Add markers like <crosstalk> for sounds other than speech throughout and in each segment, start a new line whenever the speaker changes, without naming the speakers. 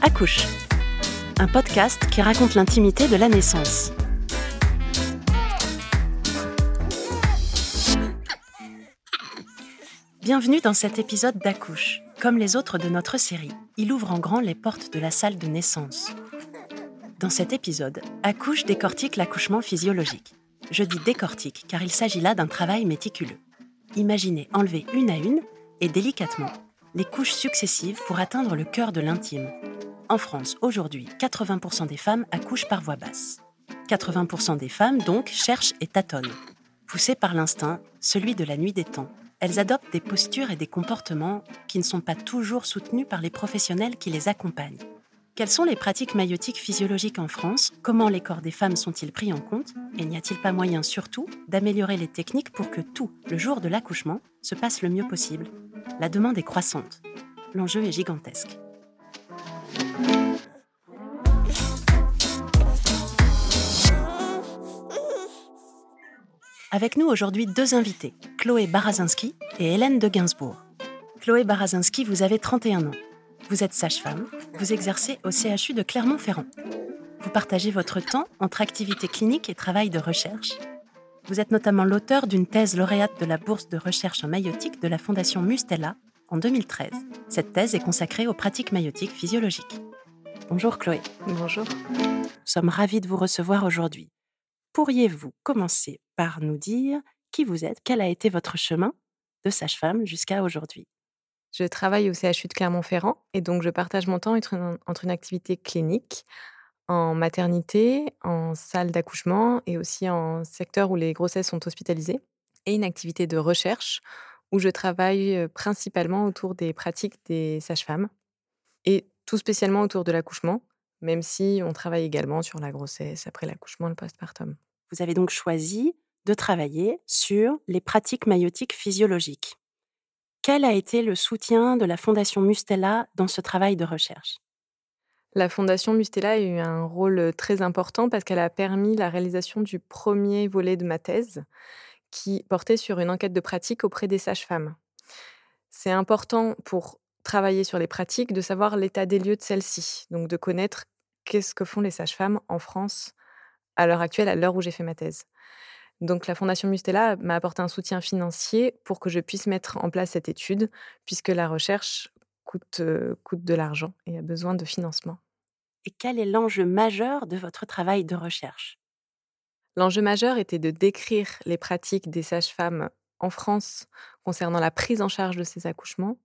Accouche, un podcast qui raconte l'intimité de la naissance. Bienvenue dans cet épisode d'Accouche. Comme les autres de notre série, il ouvre en grand les portes de la salle de naissance. Dans cet épisode, Accouche décortique l'accouchement physiologique. Je dis décortique car il s'agit là d'un travail méticuleux. Imaginez enlever une à une et délicatement les couches successives pour atteindre le cœur de l'intime, en France, aujourd'hui, 80% des femmes accouchent par voie basse. 80% des femmes, donc, cherchent et tâtonnent. Poussées par l'instinct, celui de la nuit des temps, elles adoptent des postures et des comportements qui ne sont pas toujours soutenus par les professionnels qui les accompagnent. Quelles sont les pratiques maïotiques physiologiques en France? Comment les corps des femmes sont-ils pris en compte? Et n'y a-t-il pas moyen surtout d'améliorer les techniques pour que tout, le jour de l'accouchement, se passe le mieux possible? La demande est croissante. L'enjeu est gigantesque. Avec nous aujourd'hui deux invités, Chloé Barazinski et Hélène de Gainsbourg. Chloé Barazinski, vous avez 31 ans. Vous êtes sage-femme, vous exercez au CHU de Clermont-Ferrand. Vous partagez votre temps entre activité clinique et travail de recherche. Vous êtes notamment l'auteur d'une thèse lauréate de la bourse de recherche en maïotique de la Fondation Mustella en 2013. Cette thèse est consacrée aux pratiques maïotiques physiologiques. Bonjour Chloé.
Bonjour.
Nous sommes ravis de vous recevoir aujourd'hui. Pourriez-vous commencer par nous dire qui vous êtes, quel a été votre chemin de sage-femme jusqu'à aujourd'hui?
Je travaille au CHU de Clermont-Ferrand et donc je partage mon temps entre une, activité clinique en maternité, en salle d'accouchement et aussi en secteur où les grossesses sont hospitalisées et une activité de recherche où je travaille principalement autour des pratiques des sages-femmes et tout spécialement autour de l'accouchement, même si on travaille également sur la grossesse, après l'accouchement, le postpartum.
Vous avez donc choisi de travailler sur les pratiques maïotiques physiologiques. Quel a été le soutien de la Fondation Mustella dans ce travail de recherche?
La Fondation Mustella a eu un rôle très important parce qu'elle a permis la réalisation du premier volet de ma thèse qui portait sur une enquête de pratique auprès des sages-femmes. C'est important pour travailler sur les pratiques de savoir l'état des lieux de celles-ci, donc de connaître qu'est-ce que font les sages-femmes en France à l'heure actuelle, à l'heure où j'ai fait ma thèse? Donc la Fondation Mustela m'a apporté un soutien financier pour que je puisse mettre en place cette étude, puisque la recherche coûte, euh, coûte de l'argent et a besoin de financement.
Et quel est l'enjeu majeur de votre travail de recherche?
L'enjeu majeur était de décrire les pratiques des sages-femmes en France concernant la prise en charge de ces accouchements.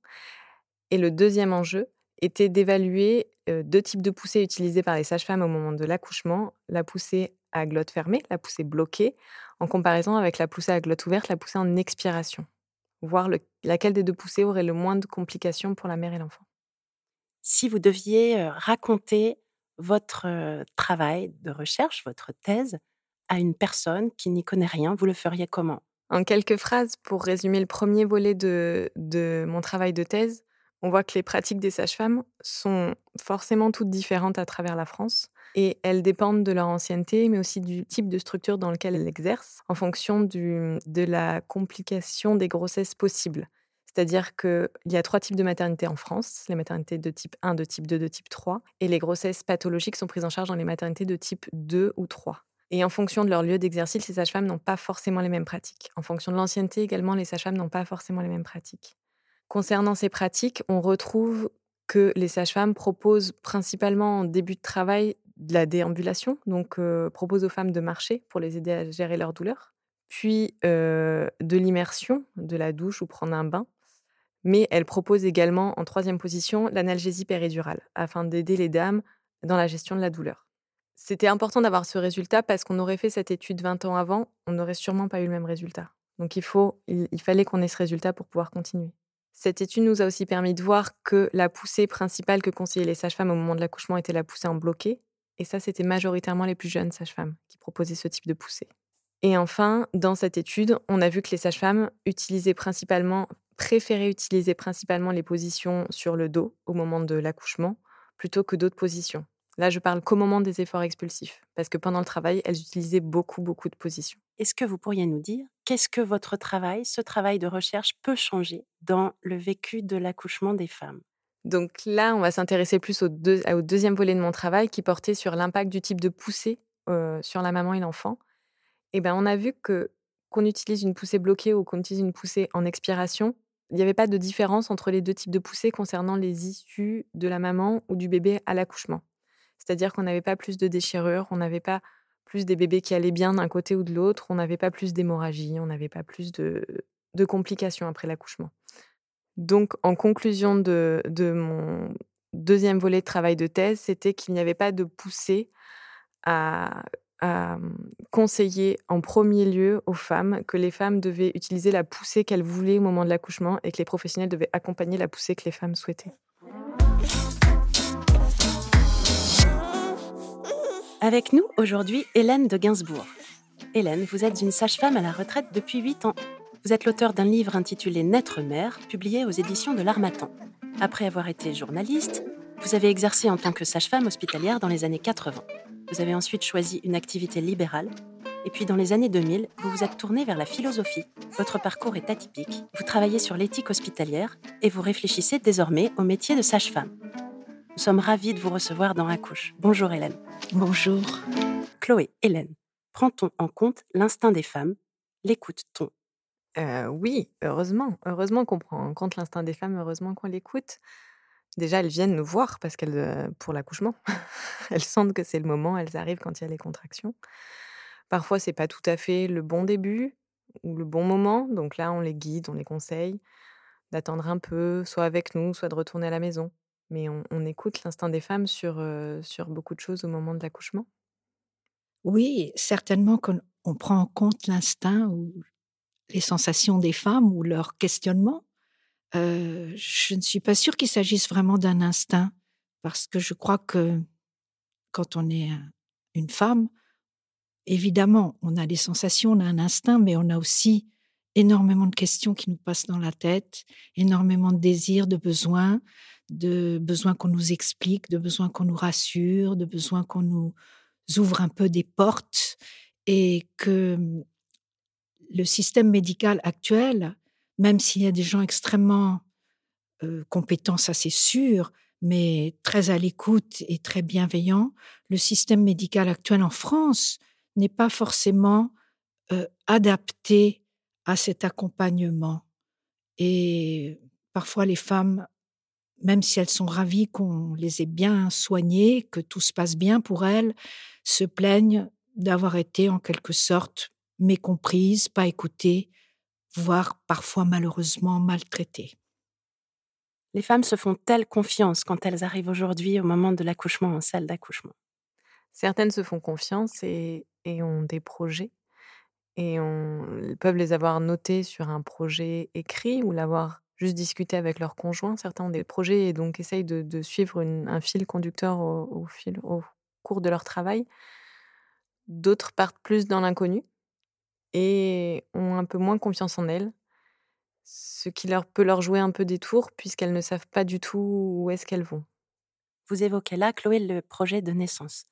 Et le deuxième enjeu était d'évaluer deux types de poussées utilisées par les sages-femmes au moment de l'accouchement, la poussée à glotte fermée, la poussée bloquée, en comparaison avec la poussée à glotte ouverte, la poussée en expiration. Voir laquelle des deux poussées aurait le moins de complications pour la mère et l'enfant.
Si vous deviez raconter votre travail de recherche, votre thèse, à une personne qui n'y connaît rien, vous le feriez comment?
En quelques phrases, pour résumer le premier volet de mon travail de thèse, on voit que les pratiques des sages-femmes sont forcément toutes différentes à travers la France et elles dépendent de leur ancienneté, mais aussi du type de structure dans lequel elles exercent, en fonction de la complication des grossesses possibles. C'est-à-dire qu'il y a trois types de maternité en France, les maternités de type 1, de type 2, de type 3, et les grossesses pathologiques sont prises en charge dans les maternités de type 2 ou 3. Et en fonction de leur lieu d'exercice, les sages-femmes n'ont pas forcément les mêmes pratiques. En fonction de l'ancienneté également, les sages-femmes n'ont pas forcément les mêmes pratiques. Concernant ces pratiques, on retrouve que les sages-femmes proposent principalement en début de travail de la déambulation, donc euh, proposent aux femmes de marcher pour les aider à gérer leur douleur, puis euh, de l'immersion, de la douche ou prendre un bain. Mais elles proposent également en troisième position l'analgésie péridurale, afin d'aider les dames dans la gestion de la douleur. C'était important d'avoir ce résultat parce qu'on aurait fait cette étude 20 ans avant, on n'aurait sûrement pas eu le même résultat. Donc il, faut, il fallait qu'on ait ce résultat pour pouvoir continuer. Cette étude nous a aussi permis de voir que la poussée principale que conseillaient les sages-femmes au moment de l'accouchement était la poussée en bloqué. Et ça, c'était majoritairement les plus jeunes sages-femmes qui proposaient ce type de poussée. Et enfin, dans cette étude, on a vu que les sages-femmes utilisaient principalement, préféraient utiliser principalement les positions sur le dos au moment de l'accouchement plutôt que d'autres positions. Là, je parle qu'au moment des efforts expulsifs, parce que pendant le travail, elles utilisaient beaucoup, beaucoup de positions.
Est-ce que vous pourriez nous dire qu'est-ce que votre travail, ce travail de recherche, peut changer dans le vécu de l'accouchement des femmes?
Donc là, on va s'intéresser plus au, deuxième volet de mon travail qui portait sur l'impact du type de poussée sur la maman et l'enfant. Et ben, on a vu que qu'on utilise une poussée bloquée ou qu'on utilise une poussée en expiration, il n'y avait pas de différence entre les deux types de poussées concernant les issues de la maman ou du bébé à l'accouchement. C'est-à-dire qu'on n'avait pas plus de déchirures, on n'avait pas plus des bébés qui allaient bien d'un côté ou de l'autre, on n'avait pas plus d'hémorragie, on n'avait pas plus de, complications après l'accouchement. Donc, en conclusion de, mon deuxième volet de travail de thèse, c'était qu'il n'y avait pas de poussée à à conseiller en premier lieu aux femmes que les femmes devaient utiliser la poussée qu'elles voulaient au moment de l'accouchement et que les professionnels devaient accompagner la poussée que les femmes souhaitaient.
Avec nous aujourd'hui, Hélène de Gainsbourg. Hélène, vous êtes une sage-femme à la retraite depuis 8 ans. Vous êtes l'auteur d'un livre intitulé Naître mère, publié aux éditions de l'Armatan. Après avoir été journaliste, vous avez exercé en tant que sage-femme hospitalière dans les années 80. Vous avez ensuite choisi une activité libérale. Et puis dans les années 2000, vous vous êtes tournée vers la philosophie. Votre parcours est atypique. Vous travaillez sur l'éthique hospitalière et vous réfléchissez désormais au métier de sage-femme. Nous sommes ravis de vous recevoir dans Accouche. Bonjour Hélène.
Bonjour.
Chloé, Hélène, prend-on en compte l'instinct des femmes? L'écoute-t-on?
Euh, Oui, heureusement. Heureusement qu'on prend en compte l'instinct des femmes, heureusement qu'on l'écoute. Déjà, elles viennent nous voir parce qu'elles, euh, pour l'accouchement, <laughs> elles sentent que c'est le moment, elles arrivent quand il y a les contractions. Parfois, c'est pas tout à fait le bon début ou le bon moment, donc là, on les guide, on les conseille d'attendre un peu, soit avec nous, soit de retourner à la maison. Mais on, écoute l'instinct des femmes sur, euh, sur beaucoup de choses au moment de l'accouchement?
Oui, certainement qu'on prend en compte l'instinct ou les sensations des femmes ou leurs questionnements je ne suis pas sûre qu'il s'agisse vraiment d'un instinct, parce que je crois que quand on est une femme, évidemment, on a des sensations, on a un instinct, mais on a aussi énormément de questions qui nous passent dans la tête, énormément de désirs, de besoins, de besoins qu'on nous explique, de besoins qu'on nous rassure, de besoins qu'on nous ouvre un peu des portes, et que le système médical actuel même s'il y a des gens extrêmement compétents, ça c'est sûr, mais très à l'écoute et très bienveillants, le système médical actuel en France n'est pas forcément adapté à cet accompagnement. Et parfois les femmes, même si elles sont ravies qu'on les ait bien soignées, que tout se passe bien pour elles, se plaignent d'avoir été en quelque sorte mécomprises, pas écoutées, voire parfois malheureusement maltraitées.
Les femmes se font-elles confiance quand elles arrivent aujourd'hui au moment de l'accouchement en salle d'accouchement
Certaines se font confiance et, ont des projets et on, peuvent les avoir notés sur un projet écrit ou l'avoir juste discuté avec leur conjoint. Certains ont des projets et donc essayent de, suivre un fil conducteur au, fil, au cours de leur travail. D'autres partent plus dans l'inconnu et ont un peu moins confiance en elles, ce qui leur peut leur jouer un peu des tours puisqu'elles ne savent pas du tout où est-ce qu'elles vont.
Vous évoquez là, Chloé, le projet de naissance.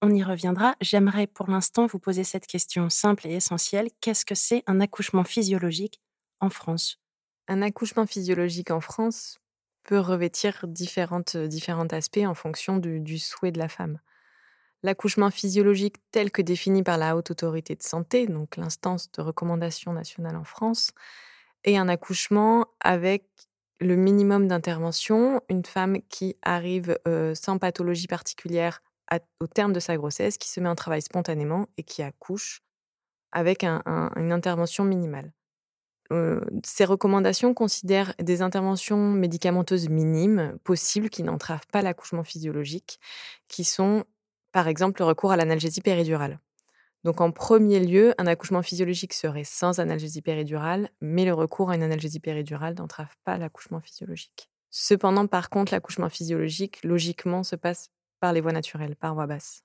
On y reviendra. J'aimerais pour l'instant vous poser cette question simple et essentielle. Qu'est-ce que c'est un accouchement physiologique en France?
Un accouchement physiologique en France peut revêtir différentes, différents aspects en fonction du souhait de la femme l'accouchement physiologique tel que défini par la Haute Autorité de Santé, donc l'instance de recommandation nationale en France, et un accouchement avec le minimum d'intervention, une femme qui arrive euh, sans pathologie particulière au terme de sa grossesse, qui se met en travail spontanément et qui accouche avec une intervention minimale. Euh, ces recommandations considèrent des interventions médicamenteuses minimes possibles qui n'entravent pas l'accouchement physiologique, qui sont par exemple, le recours à l'analgésie péridurale. Donc en premier lieu, un accouchement physiologique serait sans analgésie péridurale, mais le recours à une analgésie péridurale n'entrave pas l'accouchement physiologique. Cependant, par contre, l'accouchement physiologique, logiquement, se passe par les voies naturelles, par voie basse.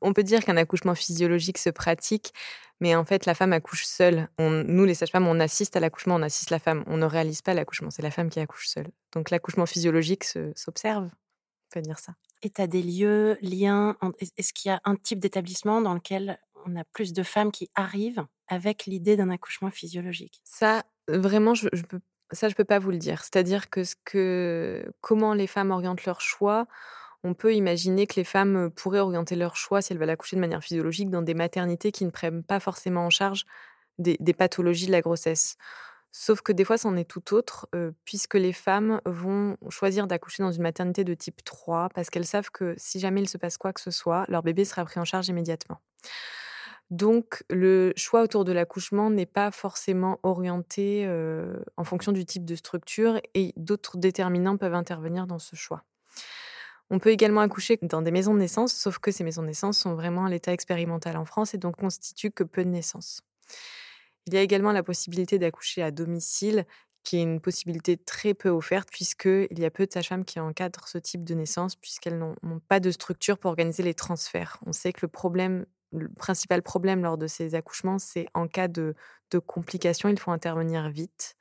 On, peut dire qu'un accouchement physiologique se pratique, mais en fait, la femme accouche seule. nous, les sages-femmes, on assiste à l'accouchement, on assiste la femme. On ne réalise pas l'accouchement, c'est la femme qui accouche seule. Donc l'accouchement physiologique s'observe on va dire ça.
Et tu as des lieux, liens Est-ce qu'il y a un type d'établissement dans lequel on a plus de femmes qui arrivent avec l'idée d'un accouchement physiologique?
Ça, vraiment, je, je peux, ça, je peux pas vous le dire. C'est-à-dire que, ce que comment les femmes orientent leur choix, on peut imaginer que les femmes pourraient orienter leur choix si elles veulent accoucher de manière physiologique dans des maternités qui ne prennent pas forcément en charge des, pathologies de la grossesse. Sauf que des fois, c'en est tout autre, puisque les femmes vont choisir d'accoucher dans une maternité de type 3 parce qu'elles savent que si jamais il se passe quoi que ce soit, leur bébé sera pris en charge immédiatement. Donc, le choix autour de l'accouchement n'est pas forcément orienté en fonction du type de structure et d'autres déterminants peuvent intervenir dans ce choix. On peut également accoucher dans des maisons de naissance, sauf que ces maisons de naissance sont vraiment à l'état expérimental en France et donc constituent que peu de naissances. Il y a également la possibilité d'accoucher à domicile, qui est une possibilité très peu offerte, puisqu'il y a peu de sages-femmes qui encadrent ce type de naissance, puisqu'elles n'ont pas de structure pour organiser les transferts. On sait que le problème, principal problème lors de ces accouchements, c'est en cas de, de complications, il faut intervenir vite.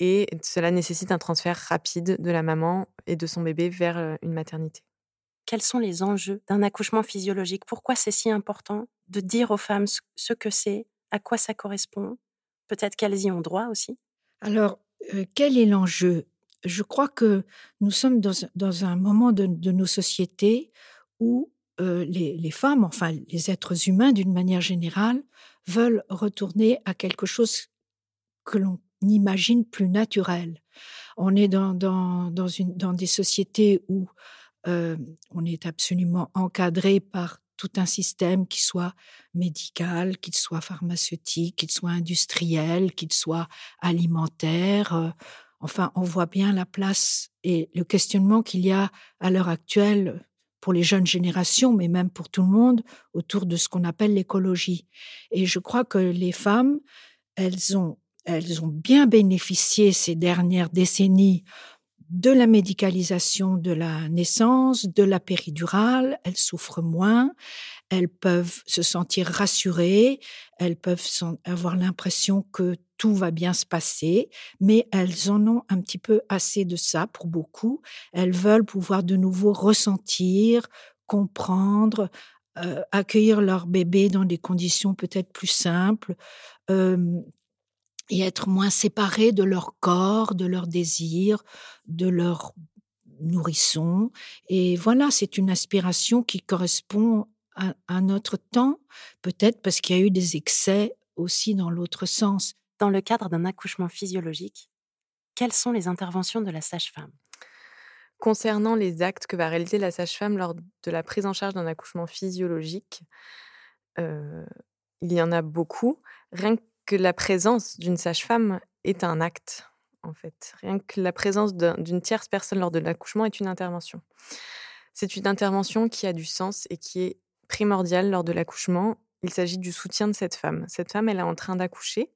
Et cela nécessite un transfert rapide de la maman et de son bébé vers une maternité.
Quels sont les enjeux d'un accouchement physiologique? Pourquoi c'est si important de dire aux femmes ce que c'est, à quoi ça correspond? Peut-être qu'elles y ont droit aussi.
Alors, euh, quel est l'enjeu? Je crois que nous sommes dans, un moment de, nos sociétés où euh, les, femmes, enfin les êtres humains d'une manière générale, veulent retourner à quelque chose que l'on imagine plus naturel. On est dans, dans, une, dans des sociétés où euh, on est absolument encadré par tout un système qui soit médical, qu'il soit pharmaceutique, qu'il soit industriel, qu'il soit alimentaire. Euh, enfin, on voit bien la place et le questionnement qu'il y a à l'heure actuelle pour les jeunes générations, mais même pour tout le monde, autour de ce qu'on appelle l'écologie. Et je crois que les femmes, elles ont, elles ont bien bénéficié ces dernières décennies de la médicalisation de la naissance, de la péridurale, elles souffrent moins, elles peuvent se sentir rassurées, elles peuvent avoir l'impression que tout va bien se passer, mais elles en ont un petit peu assez de ça pour beaucoup. Elles veulent pouvoir de nouveau ressentir, comprendre, euh, accueillir leur bébé dans des conditions peut-être plus simples, euh, et être moins séparés de leur corps, de leurs désirs, de leur nourrisson. Et voilà, c'est une aspiration qui correspond à, notre temps, peut-être parce qu'il y a eu des excès aussi dans l'autre sens.
Dans le cadre d'un accouchement physiologique, quelles sont les interventions de la sage-femme?
Concernant les actes que va réaliser la sage-femme lors de la prise en charge d'un accouchement physiologique, euh, il y en a beaucoup. Rien que que la présence d'une sage-femme est un acte, en fait. Rien que la présence d'une tierce personne lors de l'accouchement est une intervention. C'est une intervention qui a du sens et qui est primordiale lors de l'accouchement. Il s'agit du soutien de cette femme. Cette femme, elle est en train d'accoucher.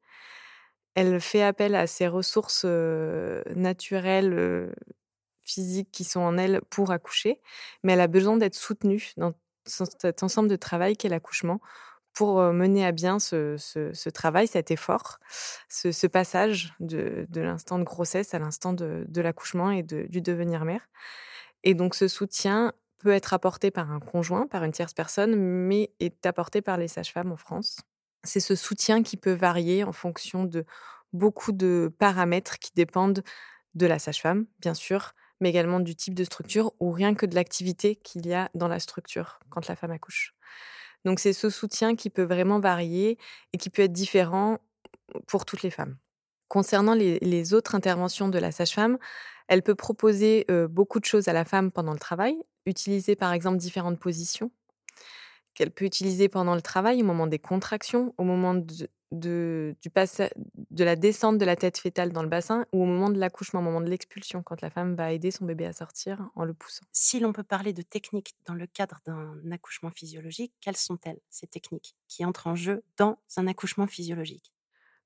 Elle fait appel à ses ressources euh, naturelles, euh, physiques qui sont en elle pour accoucher, mais elle a besoin d'être soutenue dans cet ensemble de travail qu'est l'accouchement pour mener à bien ce, travail, cet effort, ce, passage de, l'instant de grossesse à l'instant de, l'accouchement et du devenir mère. Et donc ce soutien peut être apporté par un conjoint, par une tierce personne, mais est apporté par les sages-femmes en France. C'est ce soutien qui peut varier en fonction de beaucoup de paramètres qui dépendent de la sage-femme, bien sûr, mais également du type de structure ou rien que de l'activité qu'il y a dans la structure quand la femme accouche. Donc c'est ce soutien qui peut vraiment varier et qui peut être différent pour toutes les femmes. Concernant les, autres interventions de la sage-femme, elle peut proposer beaucoup de choses à la femme pendant le travail, utiliser par exemple différentes positions qu'elle peut utiliser pendant le travail, au moment des contractions, au moment de, de, du de la descente de la tête fétale dans le bassin ou au moment de l'accouchement, au moment de l'expulsion, quand la femme va aider son bébé à sortir en le poussant?
Si l'on peut parler de techniques dans le cadre d'un accouchement physiologique, quelles sont-elles, ces techniques qui entrent en jeu dans un accouchement physiologique?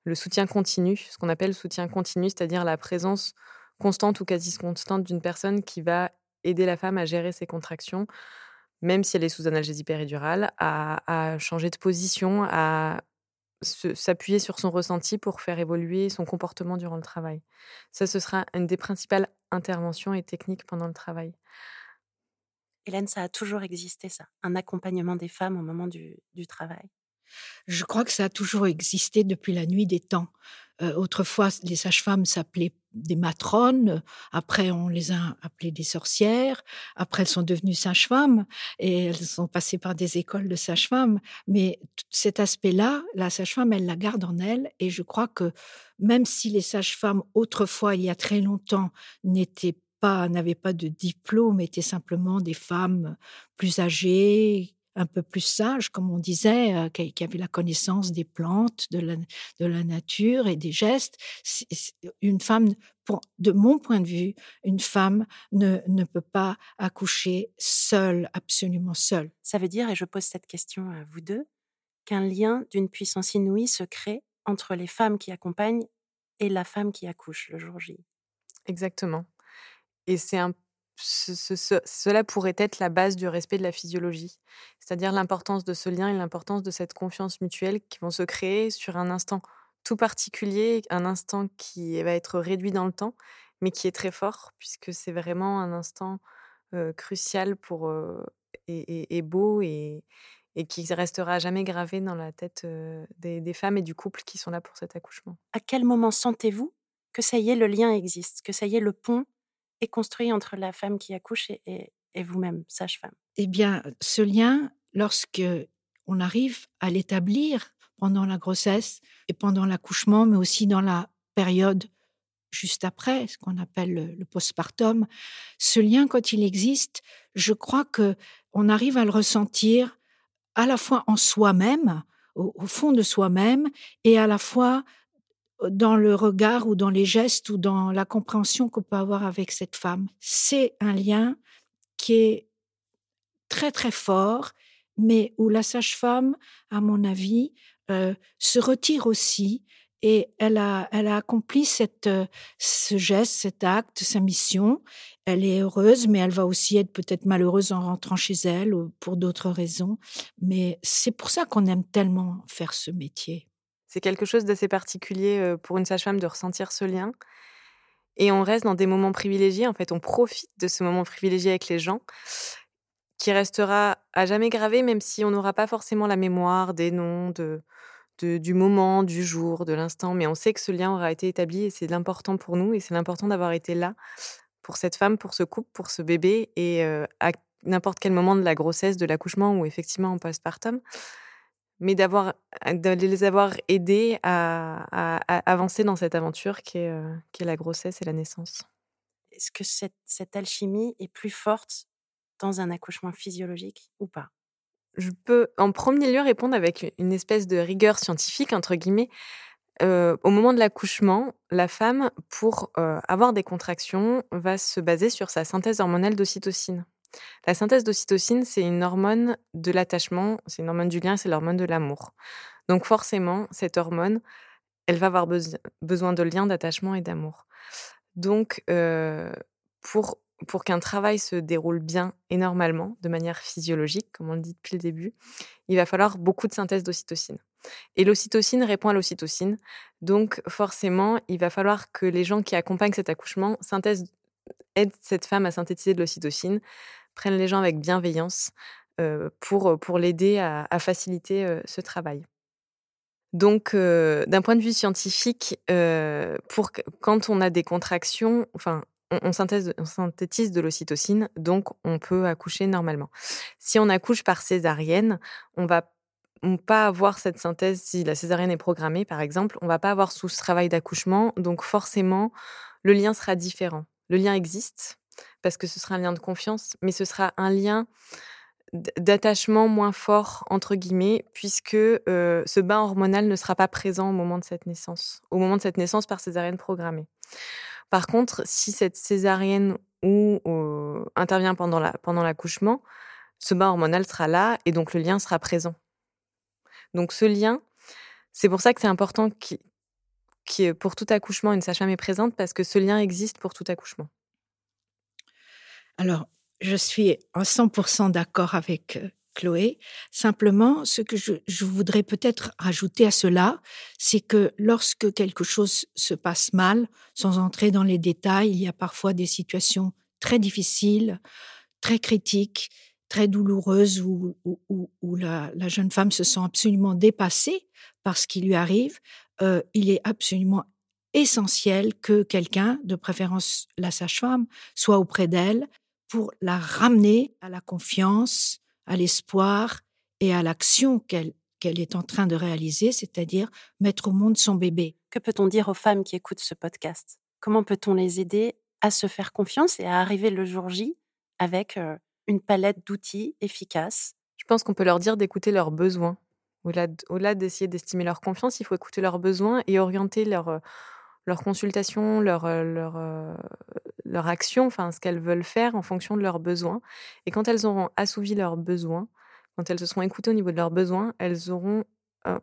Le soutien continu, ce qu'on appelle soutien continu, c'est-à-dire la présence constante ou quasi constante d'une personne qui va aider la femme à gérer ses contractions, même si elle est sous analgésie péridurale, à, à changer de position, à s'appuyer sur son ressenti pour faire évoluer son comportement durant le travail. Ça, ce sera une des principales interventions et techniques pendant le travail.
Hélène, ça a toujours existé, ça, un accompagnement des femmes au moment du, travail?
Je crois que ça a toujours existé depuis la nuit des temps. Euh, autrefois, les sages-femmes s'appelaient des matrones, après on les a appelées des sorcières, après elles sont devenues sages-femmes et elles sont passées par des écoles de sages-femmes. Mais cet aspect-là, la sage-femme, elle la garde en elle et je crois que même si les sages-femmes autrefois, il y a très longtemps, n'étaient pas, n'avaient pas de diplôme, étaient simplement des femmes plus âgées, un peu plus sages, comme on disait, euh, qui avaient la connaissance des plantes, de la, de la nature et des gestes. Une femme, de mon point de vue, une femme ne, ne peut pas accoucher seule, absolument seule.
Ça veut dire, et je pose cette question à vous deux, qu'un lien d'une puissance inouïe se crée entre les femmes qui accompagnent et la femme qui accouche le jour J.
Exactement. Et c'est un cela pourrait être la base du respect de la physiologie, c'est-à-dire l'importance de ce lien et l'importance de cette confiance mutuelle qui vont se créer sur un instant tout particulier, un instant qui va être réduit dans le temps, mais qui est très fort, puisque c'est vraiment un instant crucial pour, et, beau et, qui restera jamais gravé dans la tête des femmes et du couple qui sont là pour cet accouchement.
À quel moment sentez-vous que ça y est, le lien existe, que ça y est, le pont est construit entre la femme qui accouche et, vous-même, sage-femme?
Eh bien, ce lien, lorsque on arrive à l'établir pendant la grossesse et pendant l'accouchement, mais aussi dans la période juste après, ce qu'on appelle le, postpartum, ce lien, quand il existe, je crois que on arrive à le ressentir à la fois en soi-même, au fond de soi-même, et à la fois dans le regard ou dans les gestes ou dans la compréhension qu'on peut avoir avec cette femme. C'est un lien qui est très très fort, mais où la sage-femme, à mon avis, euh, se retire aussi et elle a, elle a accompli cette, euh, ce geste, cet acte, sa mission. Elle est heureuse, mais elle va aussi être peut-être malheureuse en rentrant chez elle ou pour d'autres raisons. Mais c'est pour ça qu'on aime tellement faire ce métier.
C'est quelque chose d'assez particulier pour une sage-femme de ressentir ce lien. Et on reste dans des moments privilégiés. En fait, on profite de ce moment privilégié avec les gens qui restera à jamais gravé, même si on n'aura pas forcément la mémoire des noms, de, du moment, du jour, de l'instant. Mais on sait que ce lien aura été établi et c'est l'important pour nous. Et c'est l'important d'avoir été là pour cette femme, pour ce couple, pour ce bébé et à n'importe quel moment de la grossesse, de l'accouchement ou effectivement en postpartum mais d'avoir, de les avoir aidés à, avancer dans cette aventure qui est, qui est la grossesse et la naissance.
Est-ce que cette, cette alchimie est plus forte dans un accouchement physiologique ou pas?
Je peux en premier lieu répondre avec une espèce de rigueur scientifique, entre guillemets. au moment de l'accouchement, la femme, pour avoir des contractions, va se baser sur sa synthèse hormonale d'ocytocine. La synthèse d'ocytocine, c'est une hormone de l'attachement, c'est une hormone du lien, c'est l'hormone de l'amour. Donc forcément, cette hormone, elle va avoir besoin de lien, d'attachement et d'amour. Donc, euh, pour, pour qu'un travail se déroule bien et normalement, de manière physiologique, comme on le dit depuis le début, il va falloir beaucoup de synthèse d'ocytocine. Et l'ocytocine répond à l'ocytocine. Donc, forcément, il va falloir que les gens qui accompagnent cet accouchement aident cette femme à synthétiser de l'ocytocine prennent les gens avec bienveillance pour, pour l'aider à, faciliter ce travail. Donc, d'un point de vue scientifique, pour, quand on a des contractions, enfin, on, synthétise de l'ocytocine, donc on peut accoucher normalement. Si on accouche par césarienne, on va pas avoir cette synthèse, si la césarienne est programmée par exemple, on va pas avoir sous ce travail d'accouchement, donc forcément le lien sera différent. Le lien existe, parce que ce sera un lien de confiance, mais ce sera un lien d'attachement moins fort, entre guillemets, puisque ce bain hormonal ne sera pas présent au moment de cette naissance, au moment de cette naissance par césarienne programmée. Par contre, si cette césarienne ou intervient pendant l'accouchement, la, pendant ce bain hormonal sera là et donc le lien sera présent. Donc ce lien, c'est pour ça que c'est important que pour tout accouchement, une sage-femme est présente parce que ce lien existe pour tout accouchement.
Alors, je suis en 100% d'accord avec euh, Chloé. Simplement, ce que je, voudrais peut-être rajouter à cela, c'est que lorsque quelque chose se passe mal, sans entrer dans les détails, il y a parfois des situations très difficiles, très critiques, très douloureuse où, où, la, jeune femme se sent absolument dépassée par ce qui lui arrive, euh, il est absolument essentiel que quelqu'un, de préférence la sage-femme, soit auprès d'elle pour la ramener à la confiance, à l'espoir et à l'action qu'elle qu'elle est en train de réaliser, c'est-à-dire mettre au monde son bébé.
Que peut-on dire aux femmes qui écoutent ce podcast? Comment peut-on les aider à se faire confiance et à arriver le jour J avec euh, une palette d'outils efficaces?
Je pense qu'on peut leur dire d'écouter leurs besoins. Au-delà d'essayer d'estimer leur confiance, il faut écouter leurs besoins et orienter leur, euh, leur consultation, leur, euh, leur, leur action, enfin ce qu'elles veulent faire en fonction de leurs besoins. Et quand elles auront assouvi leurs besoins, quand elles se seront écoutées au niveau de leurs besoins, elles auront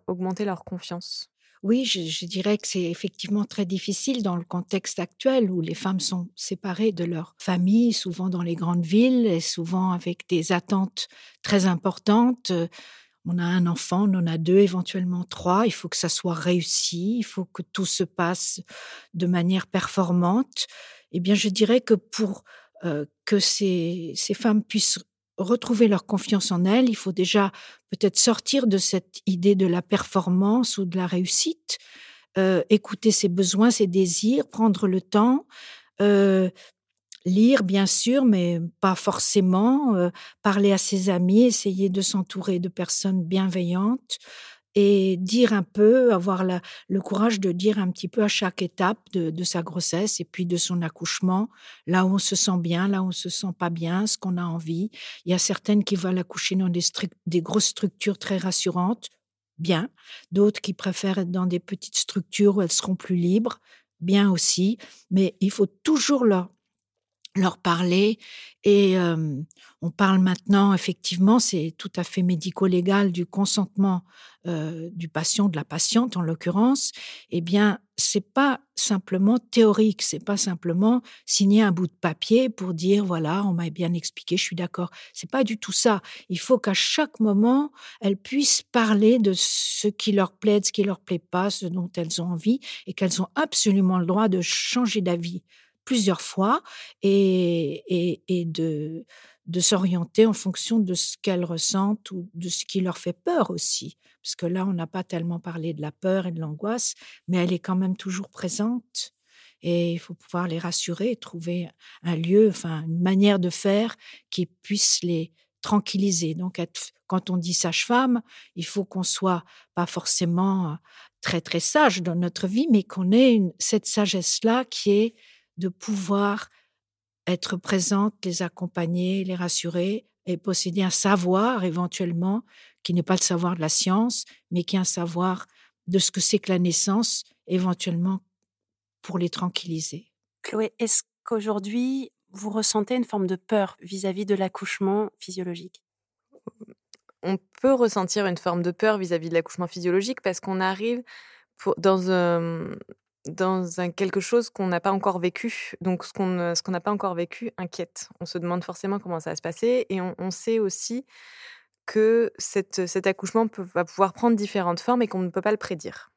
augmenté leur confiance.
Oui, je, dirais que c'est effectivement très difficile dans le contexte actuel où les femmes sont séparées de leur famille, souvent dans les grandes villes et souvent avec des attentes très importantes. On a un enfant, on en a deux, éventuellement trois. Il faut que ça soit réussi, il faut que tout se passe de manière performante. Eh bien, je dirais que pour que ces, ces femmes puissent retrouver leur confiance en elles, il faut déjà peut-être sortir de cette idée de la performance ou de la réussite, euh, écouter ses besoins, ses désirs, prendre le temps, euh, lire bien sûr, mais pas forcément, euh, parler à ses amis, essayer de s'entourer de personnes bienveillantes, et dire un peu, avoir le courage de dire un petit peu à chaque étape de, sa grossesse et puis de son accouchement, là où on se sent bien, là où on se sent pas bien, ce qu'on a envie. Il y a certaines qui veulent accoucher dans des, des grosses structures très rassurantes, bien. D'autres qui préfèrent être dans des petites structures où elles seront plus libres, bien aussi. Mais il faut toujours leur, leur parler. Et on parle maintenant, effectivement, c'est tout à fait médico-légal du consentement du patient, de la patiente en l'occurrence. Eh bien, c'est pas simplement théorique, c'est pas simplement signer un bout de papier pour dire voilà, on m'a bien expliqué, je suis d'accord. C'est pas du tout ça. Il faut qu'à chaque moment, elles puissent parler de ce qui leur plaît, de ce qui leur plaît pas, ce dont elles ont envie, et qu'elles ont absolument le droit de changer d'avis plusieurs fois et, de, s'orienter en fonction de ce qu'elles ressentent ou de ce qui leur fait peur aussi. Parce que là, on n'a pas tellement parlé de la peur et de l'angoisse, mais elle est quand même toujours présente. Et il faut pouvoir les rassurer, trouver un lieu, enfin une manière de faire qui puisse les tranquilliser. Donc, quand on dit sage-femme, il faut qu'on soit pas forcément très très sage dans notre vie, mais qu'on ait cette sagesse-là qui est de pouvoir être présente, les accompagner, les rassurer et posséder un savoir éventuellement qui n'est pas le savoir de la science, mais qui est un savoir de ce que c'est que la naissance, éventuellement pour les tranquilliser.
Chloé, est-ce qu'aujourd'hui vous ressentez une forme de peur vis-à-vis de l'accouchement physiologique?
On peut ressentir une forme de peur vis-à-vis de l'accouchement physiologique parce qu'on arrive dans un, dans quelque chose qu'on n'a pas encore vécu. Donc, ce qu'on ce qu'on n'a pas encore vécu inquiète. On se demande forcément comment ça va se passer et on, sait aussi que cette, cet accouchement va pouvoir prendre différentes formes et qu'on ne peut pas le prédire.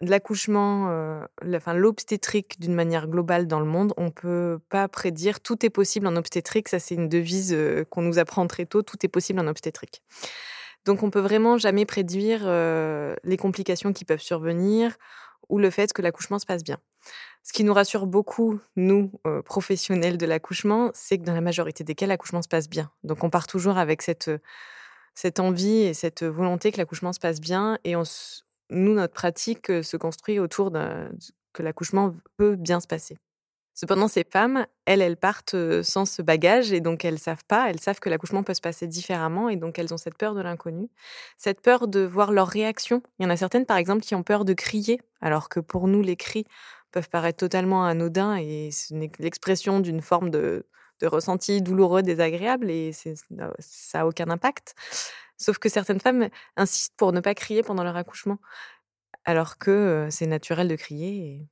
L'accouchement, euh, l'obstétrique d'une manière globale dans le monde, on ne peut pas prédire. Tout est possible en obstétrique. Ça, c'est une devise euh, qu'on nous apprend très tôt. Tout est possible en obstétrique. Donc, on peut vraiment jamais prédire euh, les complications qui peuvent survenir ou le fait que l'accouchement se passe bien. Ce qui nous rassure beaucoup, nous, euh, professionnels de l'accouchement, c'est que dans la majorité des cas, l'accouchement se passe bien. Donc on part toujours avec cette, euh, envie et cette volonté que l'accouchement se passe bien. Et nous, notre pratique euh, se construit autour de que l'accouchement peut bien se passer. Cependant, ces femmes, elles, elles partent sans ce bagage et donc elles savent pas, elles savent que l'accouchement peut se passer différemment et donc elles ont cette peur de l'inconnu, cette peur de voir leur réaction. Il y en a certaines, par exemple, qui ont peur de crier, alors que pour nous, les cris peuvent paraître totalement anodins et ce n'est l'expression d'une forme de, ressenti douloureux, désagréable et ça n'a aucun impact. Sauf que certaines femmes insistent pour ne pas crier pendant leur accouchement, alors que c'est naturel de crier.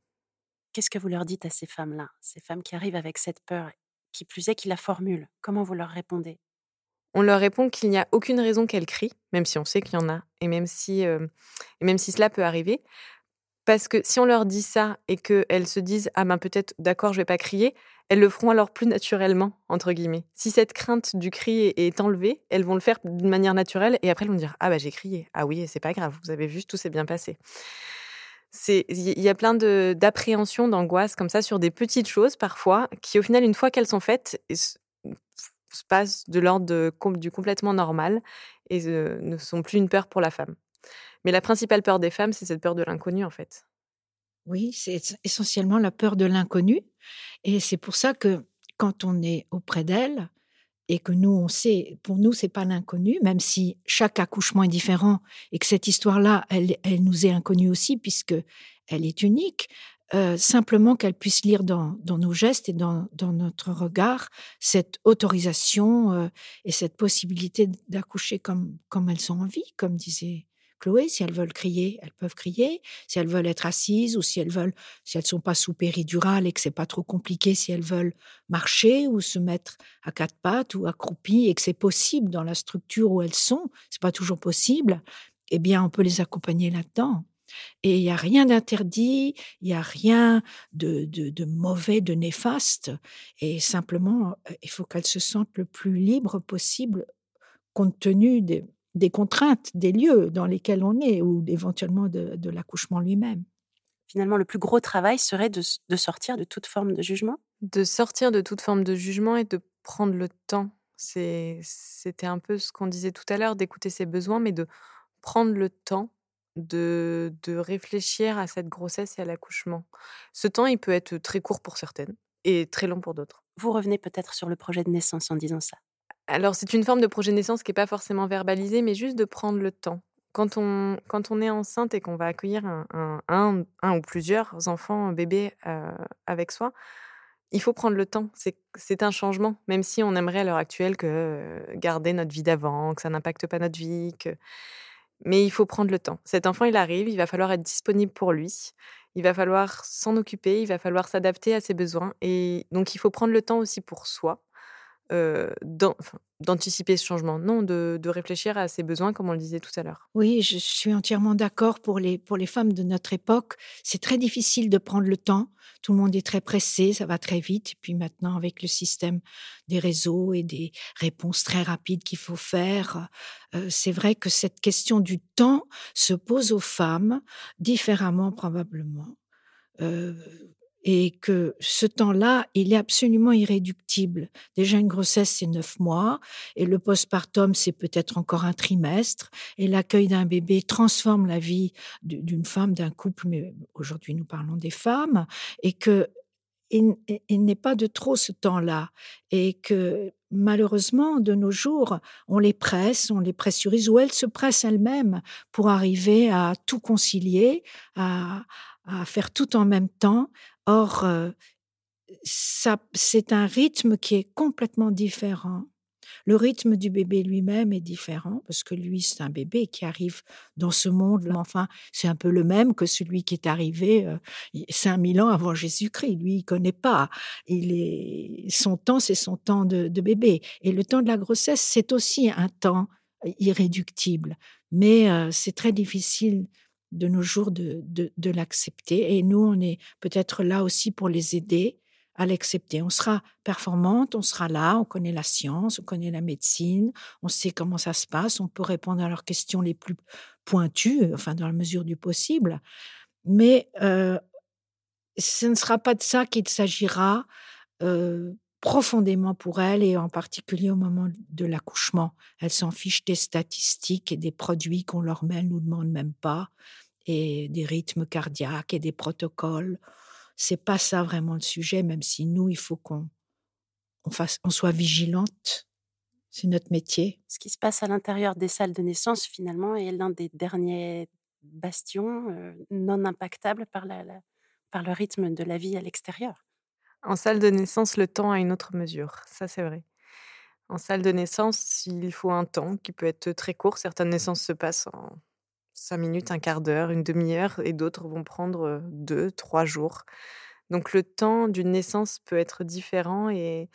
Qu'est-ce que vous leur dites à ces femmes-là, ces femmes qui arrivent avec cette peur, qui plus est, qui la formulent? Comment vous leur répondez?
On leur répond qu'il n'y a aucune raison qu'elles crient, même si on sait qu'il y en a, et même si, et même si cela peut arriver. Parce que si on leur dit ça et qu'elles se disent ah ben peut-être d'accord je vais pas crier, elles le feront alors plus naturellement, entre guillemets. Si cette crainte du cri est enlevée, elles vont le faire d'une manière naturelle et après elles vont dire Ah bah j'ai crié. Ah oui, c'est pas grave, vous avez vu, tout s'est bien passé. Il y a plein d'appréhensions, d'angoisse comme ça sur des petites choses parfois qui, au final, une fois qu'elles sont faites, se passent de l'ordre du complètement normal et ne sont plus une peur pour la femme. Mais la principale peur des femmes, c'est cette peur de l'inconnu en fait.
Oui, c'est essentiellement la peur de l'inconnu. Et c'est pour ça que quand on est auprès d'elle et que nous, on sait, pour nous, c'est pas l'inconnu, même si chaque accouchement est différent et que cette histoire-là, elle, elle nous est inconnue aussi puisque elle est unique. Euh, simplement qu'elle puisse lire dans, dans, nos gestes et dans, dans, notre regard cette autorisation euh, et cette possibilité d'accoucher comme, comme elles ont envie, comme disait Chloé, si elles veulent crier, elles peuvent crier. Si elles veulent être assises ou si elles veulent, si elles sont pas sous péridurale et que c'est pas trop compliqué, si elles veulent marcher ou se mettre à quatre pattes ou accroupies et que c'est possible dans la structure où elles sont, c'est pas toujours possible. Eh bien, on peut les accompagner là-dedans. Et il n'y a rien d'interdit, il n'y a rien de, de, de, mauvais, de néfaste. Et simplement, euh, il faut qu'elles se sentent le plus libre possible compte tenu des, des contraintes des lieux dans lesquels on est ou éventuellement de, l'accouchement lui-même.
Finalement, le plus gros travail serait de, sortir de toute forme de jugement?
De sortir de toute forme de jugement et de prendre le temps. C'était un peu ce qu'on disait tout à l'heure, d'écouter ses besoins, mais de prendre le temps de, de réfléchir à cette grossesse et à l'accouchement. Ce temps, il peut être très court pour certaines et très long pour d'autres.
Vous revenez peut-être sur le projet de naissance en disant ça.
Alors, c'est une forme de projet naissance qui n'est pas forcément verbalisée, mais juste de prendre le temps. Quand on, quand on est enceinte et qu'on va accueillir un, un, ou plusieurs enfants, bébés euh, avec soi, il faut prendre le temps. C'est un changement, même si on aimerait à l'heure actuelle que garder notre vie d'avant, que ça n'impacte pas notre vie. Mais il faut prendre le temps. Cet enfant, il arrive, il va falloir être disponible pour lui. Il va falloir s'en occuper, il va falloir s'adapter à ses besoins. Et donc, il faut prendre le temps aussi pour soi d'anticiper ce changement, non, de, réfléchir à ses besoins, comme on le disait tout à l'heure.
Oui, je suis entièrement d'accord pour les, pour les femmes de notre époque. C'est très difficile de prendre le temps. Tout le monde est très pressé, ça va très vite. Et puis maintenant, avec le système des réseaux et des réponses très rapides qu'il faut faire, c'est vrai que cette question du temps se pose aux femmes différemment probablement et que ce temps-là, il est absolument irréductible. Déjà, une grossesse, c'est neuf mois, et le postpartum, c'est peut-être encore un trimestre, et l'accueil d'un bébé transforme la vie d'une femme, d'un couple, mais aujourd'hui, nous parlons des femmes, et que il, n'est pas de trop ce temps-là, et que malheureusement, de nos jours, on les presse, on les pressurise, ou elles se pressent elles-mêmes pour arriver à tout concilier, à, à faire tout en même temps, Or, euh, c'est un rythme qui est complètement différent. Le rythme du bébé lui-même est différent parce que lui, c'est un bébé qui arrive dans ce monde. Enfin, c'est un peu le même que celui qui est arrivé euh, 5000 ans avant Jésus-Christ. Lui, il connaît pas. Il est son temps, c'est son temps de, de, bébé. Et le temps de la grossesse, c'est aussi un temps irréductible. Mais euh, c'est très difficile de nos jours de, de, l'accepter. Et nous, on est peut-être là aussi pour les aider à l'accepter. On sera performante, on sera là, on connaît la science, on connaît la médecine, on sait comment ça se passe, on peut répondre à leurs questions les plus pointues, enfin dans la mesure du possible. Mais euh, ce ne sera pas de ça qu'il s'agira euh, profondément pour elle et en particulier au moment de l'accouchement. Elle s'en fiche des statistiques et des produits qu'on leur met, elle nous demande même pas, et des rythmes cardiaques et des protocoles. C'est pas ça vraiment le sujet, même si nous, il faut qu'on on soit vigilante. C'est notre métier.
Ce qui se passe à l'intérieur des salles de naissance, finalement, est l'un des derniers bastions euh, non impactables par le rythme de la vie à l'extérieur.
En salle de naissance, le temps a une autre mesure, ça c'est vrai. En salle de naissance, il faut un temps qui peut être très court. Certaines naissances se passent en cinq minutes, un quart d'heure, une demi-heure, et d'autres vont prendre deux, trois jours. Donc le temps d'une naissance peut être différent et,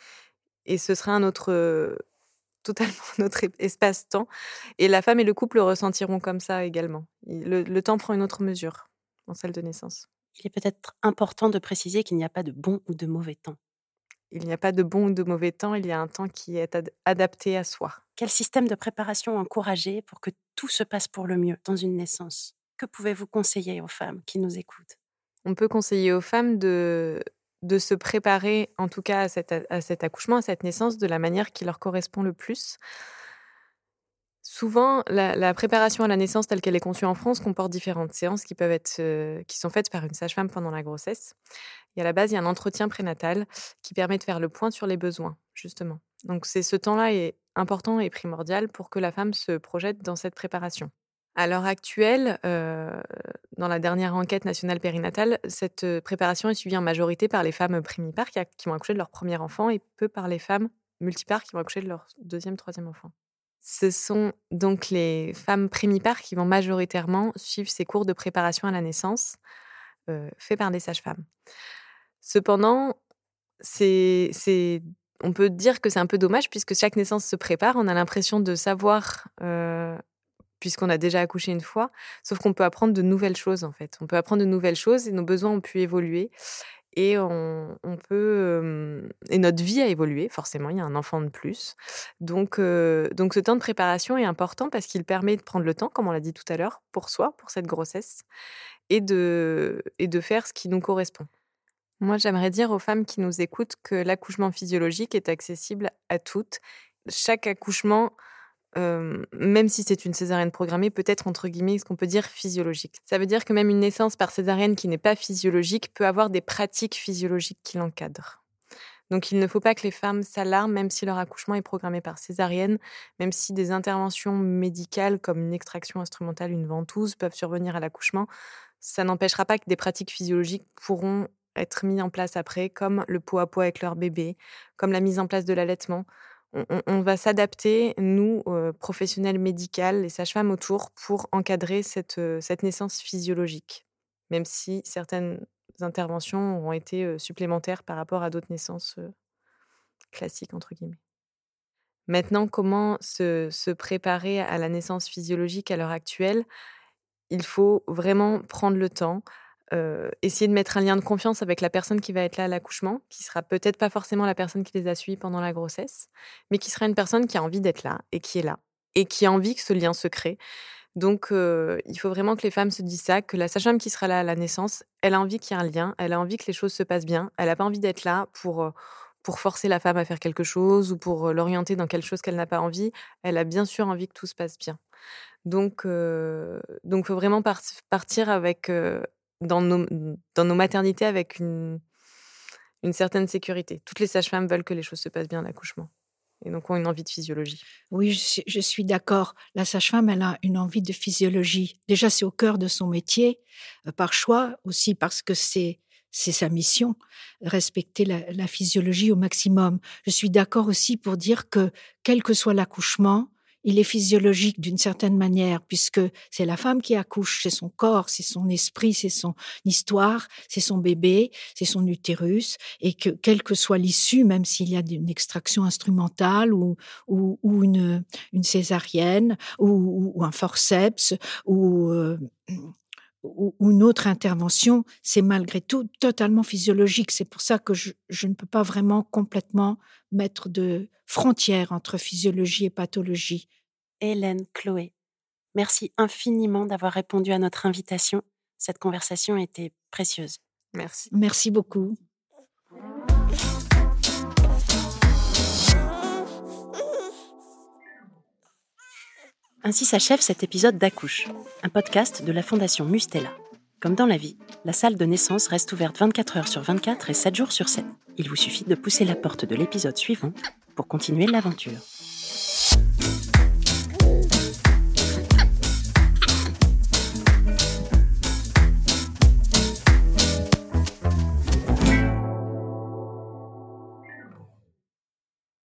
et ce sera un autre, <laughs> totalement notre espace-temps. Et la femme et le couple le ressentiront comme ça également. le temps prend une autre mesure en salle de naissance
il est peut-être important de préciser qu'il n'y a pas de bon ou de mauvais temps.
il n'y a pas de bon ou de mauvais temps, il y a un temps qui est adapté à soi.
Quel système de préparation encourager pour que tout se passe pour le mieux dans une naissance? Que pouvez-vous conseiller aux femmes qui nous écoutent?
On peut conseiller aux femmes de, de se préparer, en tout cas à cet, à cet accouchement, à cette naissance, de la manière qui leur correspond le plus. Souvent, la, préparation à la naissance telle qu'elle est conçue en France comporte différentes séances qui peuvent être, euh, qui sont faites par une sage-femme pendant la grossesse. Et à la base, il y a un entretien prénatal qui permet de faire le point sur les besoins, justement. Donc, c'est ce temps-là est important et primordial pour que la femme se projette dans cette préparation. À l'heure actuelle, euh, dans la dernière enquête nationale périnatale, cette euh, préparation est suivie en majorité par les femmes primipares qui, qui vont accoucher de leur premier enfant et peu par les femmes multipares qui vont accoucher de leur deuxième, troisième enfant. Ce sont donc les femmes primipares qui vont majoritairement suivre ces cours de préparation à la naissance euh, faits par des sages-femmes. Cependant, c'est, on peut dire que c'est un peu dommage puisque chaque naissance se prépare. On a l'impression de savoir, euh, puisqu'on a déjà accouché une fois, sauf qu'on peut apprendre de nouvelles choses en fait. On peut apprendre de nouvelles choses et nos besoins ont pu évoluer et on, peut et notre vie a évolué forcément il y a un enfant de plus. Donc donc ce temps de préparation est important parce qu'il permet de prendre le temps comme on l'a dit tout à l'heure pour soi pour cette grossesse et de et de faire ce qui nous correspond. Moi j'aimerais dire aux femmes qui nous écoutent que l'accouchement physiologique est accessible à toutes. Chaque accouchement même si c'est une césarienne programmée, peut-être entre guillemets ce qu'on peut dire physiologique. Ça veut dire que même une naissance par césarienne qui n'est pas physiologique peut avoir des pratiques physiologiques qui l'encadrent. Donc il ne faut pas que les femmes s'alarment même si leur accouchement est programmé par césarienne, même si des interventions médicales comme une extraction instrumentale, une ventouse peuvent survenir à l'accouchement, ça n'empêchera pas que des pratiques physiologiques pourront être mises en place après, comme le pot à pot avec leur bébé, comme la mise en place de l'allaitement on, va s'adapter, nous, professionnels médicaux, les sages-femmes autour, pour encadrer cette, cette, naissance physiologique, même si certaines interventions ont été supplémentaires par rapport à d'autres naissances classiques, entre guillemets. Maintenant, comment se, se, préparer à la naissance physiologique à l'heure actuelle? Il faut vraiment prendre le temps, essayer de mettre un lien de confiance avec la personne qui va être là à l'accouchement, qui sera peut-être pas forcément la personne qui les a suivis pendant la grossesse, mais qui sera une personne qui a envie d'être là et qui est là et qui a envie que ce lien se crée. Donc, il faut vraiment que les femmes se disent ça, que la sage-femme qui sera là à la naissance, elle a envie qu'il y ait un lien, elle a envie que les choses se passent bien, elle n'a pas envie d'être là pour, pour forcer la femme à faire quelque chose ou pour l'orienter dans quelque chose qu'elle n'a pas envie. Elle a bien sûr envie que tout se passe bien. Donc, il donc faut vraiment partir avec, dans nos, dans nos maternités avec une, une certaine sécurité. Toutes les sages-femmes veulent que les choses se passent bien à l'accouchement et donc ont une envie de physiologie.
Oui, je, suis d'accord. La sage-femme, elle a une envie de physiologie. Déjà, c'est au cœur de son métier, euh, par choix, aussi parce que c'est c'est sa mission, respecter la, la, physiologie au maximum. Je suis d'accord aussi pour dire que quel que soit l'accouchement, il est physiologique d'une certaine manière, puisque c'est la femme qui accouche, c'est son corps, c'est son esprit, c'est son histoire, c'est son bébé, c'est son utérus, et que quelle que soit l'issue, même s'il y a une extraction instrumentale ou, ou, une, une césarienne ou, ou un forceps ou euh, ou, une autre intervention, c'est malgré tout totalement physiologique. C'est pour ça que je, je, ne peux pas vraiment complètement mettre de frontières entre physiologie et pathologie.
Hélène Chloé, merci infiniment d'avoir répondu à notre invitation. Cette conversation était précieuse.
Merci.
Merci beaucoup.
Ainsi s'achève cet épisode d'Accouche, un podcast de la Fondation Mustela. Comme dans la vie, la salle de naissance reste ouverte 24 heures sur 24 et 7 jours sur 7. Il vous suffit de pousser la porte de l'épisode suivant pour continuer l'aventure.